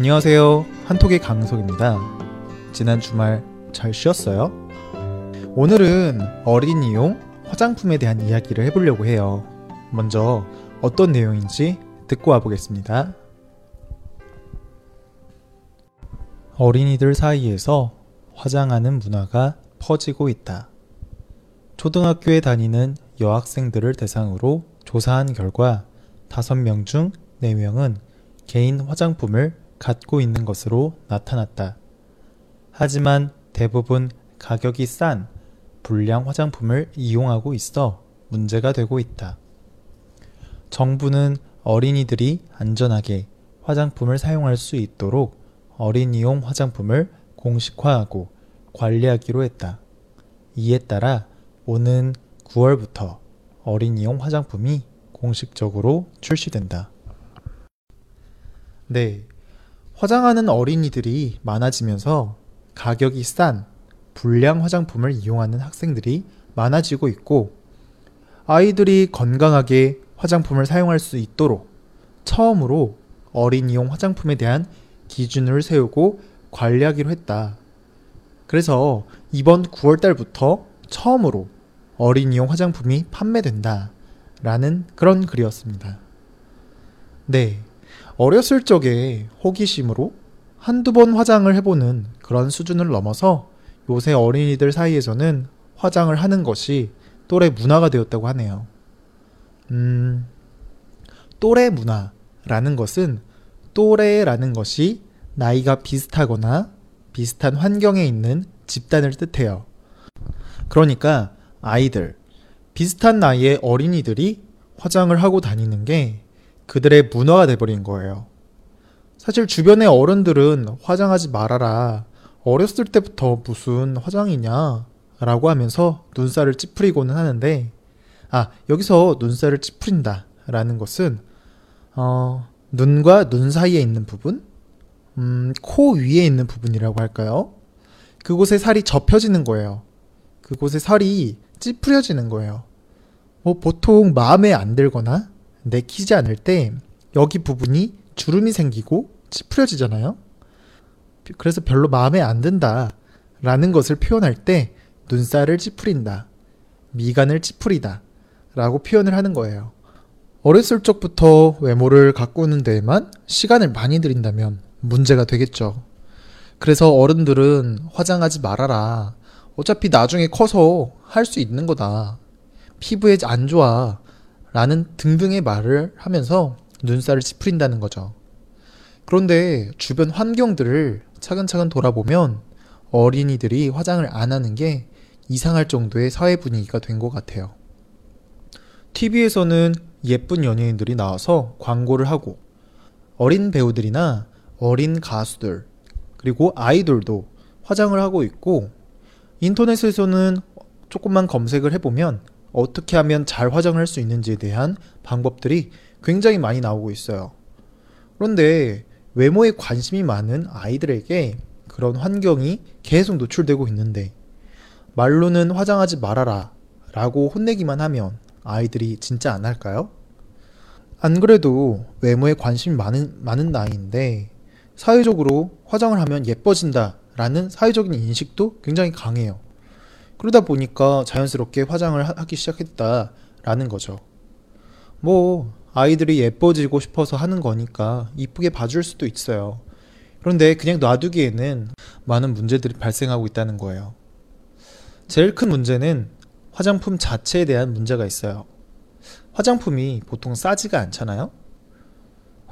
안녕하세요. 한톡의 강석입니다. 지난 주말 잘 쉬었어요? 오늘은 어린 이용 화장품에 대한 이야기를 해보려고 해요. 먼저 어떤 내용인지 듣고 와보겠습니다. 어린이들 사이에서 화장하는 문화가 퍼지고 있다. 초등학교에 다니는 여학생들을 대상으로 조사한 결과 5명 중 4명은 개인 화장품을 갖고 있는 것으로 나타났다. 하지만 대부분 가격이 싼 불량 화장품을 이용하고 있어 문제가 되고 있다. 정부는 어린이들이 안전하게 화장품을 사용할 수 있도록 어린이용 화장품을 공식화하고 관리하기로 했다. 이에 따라 오는 9월부터 어린이용 화장품이 공식적으로 출시된다. 네. 화장하는 어린이들이 많아지면서 가격이 싼 불량 화장품을 이용하는 학생들이 많아지고 있고 아이들이 건강하게 화장품을 사용할 수 있도록 처음으로 어린이용 화장품에 대한 기준을 세우고 관리하기로 했다. 그래서 이번 9월 달부터 처음으로 어린이용 화장품이 판매된다. 라는 그런 글이었습니다. 네. 어렸을 적에 호기심으로 한두 번 화장을 해보는 그런 수준을 넘어서 요새 어린이들 사이에서는 화장을 하는 것이 또래 문화가 되었다고 하네요. 음, 또래 문화라는 것은 또래라는 것이 나이가 비슷하거나 비슷한 환경에 있는 집단을 뜻해요. 그러니까 아이들, 비슷한 나이의 어린이들이 화장을 하고 다니는 게 그들의 문화가 돼버린 거예요. 사실 주변의 어른들은 화장하지 말아라. 어렸을 때부터 무슨 화장이냐? 라고 하면서 눈살을 찌푸리고는 하는데, 아, 여기서 눈살을 찌푸린다. 라는 것은, 어, 눈과 눈 사이에 있는 부분? 음, 코 위에 있는 부분이라고 할까요? 그곳에 살이 접혀지는 거예요. 그곳에 살이 찌푸려지는 거예요. 뭐 보통 마음에 안 들거나 내키지 않을 때 여기 부분이 주름이 생기고 찌푸려지잖아요. 그래서 별로 마음에 안 든다. 라는 것을 표현할 때 눈살을 찌푸린다. 미간을 찌푸리다. 라고 표현을 하는 거예요. 어렸을 적부터 외모를 가꾸는 데에만 시간을 많이 들인다면 문제가 되겠죠. 그래서 어른들은 화장하지 말아라. 어차피 나중에 커서 할 수 있는 거다. 피부에 안 좋아. 라는 등등의 말을 하면서 눈살을 찌푸린다는 거죠. 그런데 주변 환경들을 차근차근 돌아보면 어린이들이 화장을 안 하는 게 이상할 정도의 사회 분위기가 된 것 같아요. TV에서는 예쁜 연예인들이 나와서 광고를 하고 어린 배우들이나 어린 가수들 그리고 아이돌도 화장을 하고 있고 인터넷에서는 조금만 검색을 해보면 어떻게 하면 잘 화장을 할 수 있는지에 대한 방법들이 굉장히 많이 나오고 있어요. 그런데 외모에 관심이 많은 아이들에게 그런 환경이 계속 노출되고 있는데 말로는 화장하지 말아라 라고 혼내기만 하면 아이들이 진짜 안 할까요? 안 그래도 외모에 관심이 많은, 많은 나이인데 사회적으로 화장을 하면 예뻐진다 라는 사회적인 인식도 굉장히 강해요. 그러다 보니까 자연스럽게 화장을 하기 시작했다라는 거죠. 뭐, 아이들이 예뻐지고 싶어서 하는 거니까 이쁘게 봐줄 수도 있어요. 그런데 그냥 놔두기에는 많은 문제들이 발생하고 있다는 거예요. 제일 큰 문제는 화장품 자체에 대한 문제가 있어요. 화장품이 보통 싸지가 않잖아요?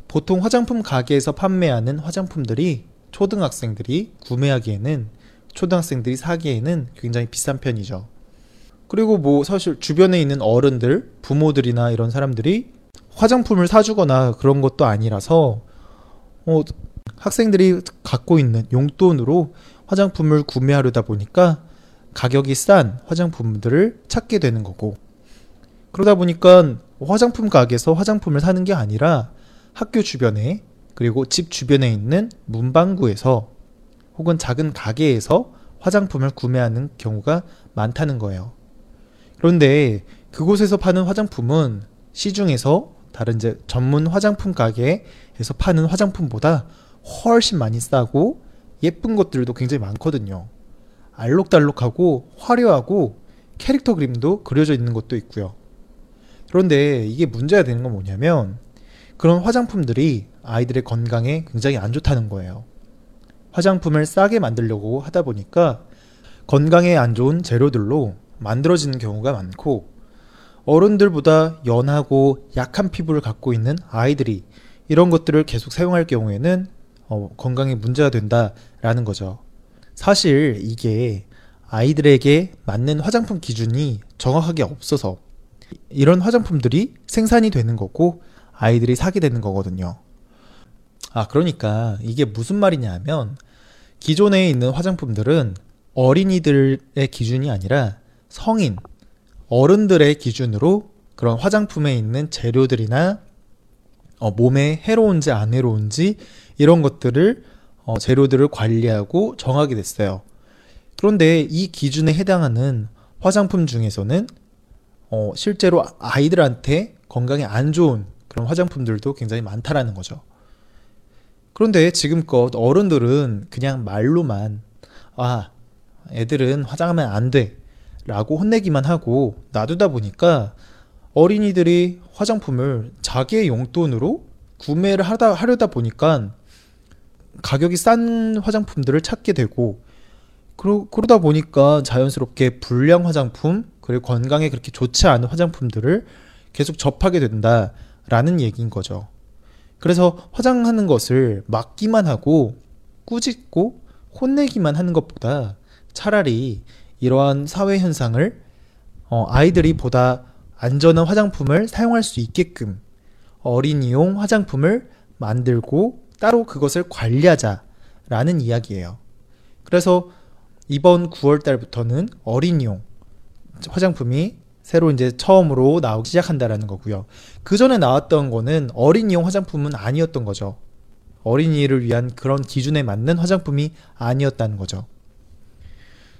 보통 화장품 가게에서 판매하는 화장품들이 초등학생들이 구매하기에는 초등학생들이 사기에는 굉장히 비싼 편이죠. 그리고 뭐 사실 주변에 있는 어른들, 부모들이나 이런 사람들이 화장품을 사주거나 그런 것도 아니라서 어, 학생들이 갖고 있는 용돈으로 화장품을 구매하려다 보니까 가격이 싼 화장품들을 찾게 되는 거고 그러다 보니까 화장품 가게에서 화장품을 사는 게 아니라 학교 주변에 그리고 집 주변에 있는 문방구에서 혹은 작은 가게에서 화장품을 구매하는 경우가 많다는 거예요. 그런데 그곳에서 파는 화장품은 시중에서 다른 이제 전문 화장품 가게에서 파는 화장품보다 훨씬 많이 싸고 예쁜 것들도 굉장히 많거든요. 알록달록하고 화려하고 캐릭터 그림도 그려져 있는 것도 있고요. 그런데 이게 문제가 되는 건 뭐냐면 그런 화장품들이 아이들의 건강에 굉장히 안 좋다는 거예요. 화장품을 싸게 만들려고 하다 보니까 건강에 안 좋은 재료들로 만들어지는 경우가 많고 어른들보다 연하고 약한 피부를 갖고 있는 아이들이 이런 것들을 계속 사용할 경우에는 어, 건강에 문제가 된다라는 거죠. 사실 이게 아이들에게 맞는 화장품 기준이 정확하게 없어서 이런 화장품들이 생산이 되는 거고 아이들이 사게 되는 거거든요. 아, 그러니까 이게 무슨 말이냐 하면 기존에 있는 화장품들은 어린이들의 기준이 아니라 성인, 어른들의 기준으로 그런 화장품에 있는 재료들이나 어, 몸에 해로운지 안 해로운지 이런 것들을 어, 재료들을 관리하고 정하게 됐어요. 그런데 이 기준에 해당하는 화장품 중에서는 어, 실제로 아이들한테 건강에 안 좋은 그런 화장품들도 굉장히 많다라는 거죠. 그런데 지금껏 어른들은 그냥 말로만 아 애들은 화장하면 안 돼. 라고 혼내기만 하고 놔두다 보니까 어린이들이 화장품을 자기의 용돈으로 구매를 하다, 하려다 보니까 가격이 싼 화장품들을 찾게 되고 그러, 그러다 보니까 자연스럽게 불량 화장품 그리고 건강에 그렇게 좋지 않은 화장품들을 계속 접하게 된다라는 얘기인 거죠. 그래서 화장하는 것을 막기만 하고 꾸짖고 혼내기만 하는 것보다 차라리 이러한 사회 현상을 어, 아이들이 보다 안전한 화장품을 사용할 수 있게끔 어린이용 화장품을 만들고 따로 그것을 관리하자라는 이야기예요. 그래서 이번 9월 달부터는 어린이용 화장품이 새로 이제 처음으로 나오기 시작한다라는 거고요. 그 전에 나왔던 거는 어린이용 화장품은 아니었던 거죠. 어린이를 위한 그런 기준에 맞는 화장품이 아니었다는 거죠.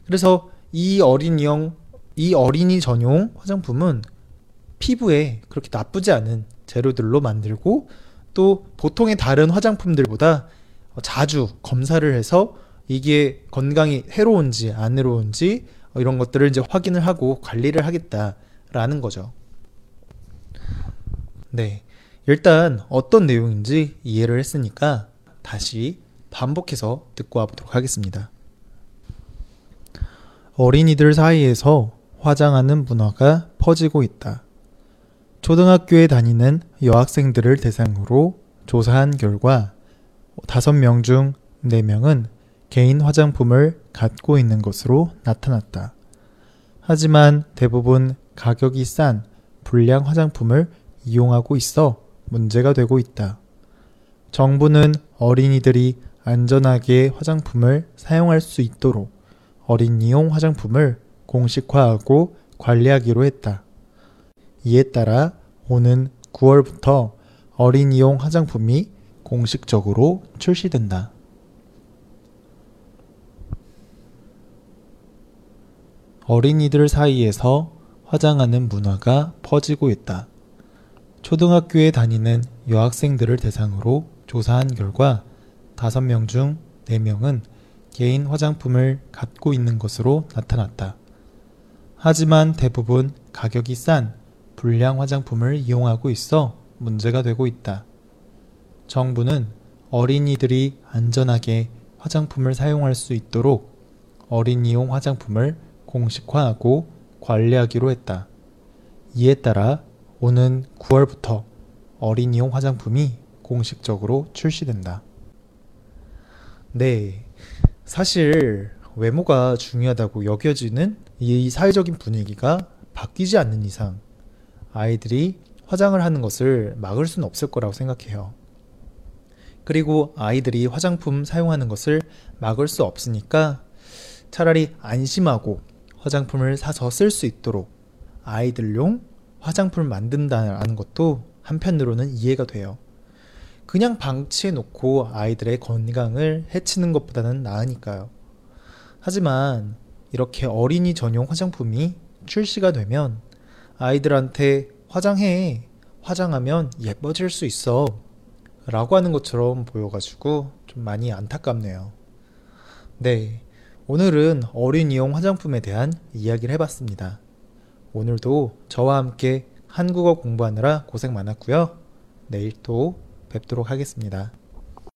그래서 이 어린이용, 이 어린이 전용 화장품은 피부에 그렇게 나쁘지 않은 재료들로 만들고 또 보통의 다른 화장품들보다 자주 검사를 해서 이게 건강이 해로운지 안 해로운지 이런 것들을 이제 확인을 하고 관리를 하겠다라는 거죠. 네. 일단 어떤 내용인지 이해를 했으니까 다시 반복해서 듣고 와보도록 하겠습니다. 어린이들 사이에서 화장하는 문화가 퍼지고 있다. 초등학교에 다니는 여학생들을 대상으로 조사한 결과 5명 중 4명은 개인 화장품을 갖고 있는 것으로 나타났다. 하지만 대부분 가격이 싼 불량 화장품을 이용하고 있어 문제가 되고 있다. 정부는 어린이들이 안전하게 화장품을 사용할 수 있도록 어린이용 화장품을 공식화하고 관리하기로 했다. 이에 따라 오는 9월부터 어린이용 화장품이 공식적으로 출시된다. 어린이들 사이에서 화장하는 문화가 퍼지고 있다. 초등학교에 다니는 여학생들을 대상으로 조사한 결과 5명 중 4명은 개인 화장품을 갖고 있는 것으로 나타났다. 하지만 대부분 가격이 싼 불량 화장품을 이용하고 있어 문제가 되고 있다. 정부는 어린이들이 안전하게 화장품을 사용할 수 있도록 어린이용 화장품을 공식화하고 관리하기로 했다. 이에 따라 오는 9월부터 어린이용 화장품이 공식적으로 출시된다. 네. 사실 외모가 중요하다고 여겨지는 이 사회적인 분위기가 바뀌지 않는 이상 아이들이 화장을 하는 것을 막을 수는 없을 거라고 생각해요. 그리고 아이들이 화장품 사용하는 것을 막을 수 없으니까 차라리 안심하고 화장품을 사서 쓸 수 있도록 아이들용 화장품을 만든다는 것도 한편으로는 이해가 돼요. 그냥 방치해 놓고 아이들의 건강을 해치는 것보다는 나으니까요. 하지만 이렇게 어린이 전용 화장품이 출시가 되면 아이들한테 화장해. 화장하면 예뻐질 수 있어. 라고 하는 것처럼 보여가지고 좀 많이 안타깝네요. 네. 오늘은 어린이용 화장품에 대한 이야기를 해봤습니다. 오늘도 저와 함께 한국어 공부하느라 고생 많았고요. 내일 또 뵙도록 하겠습니다.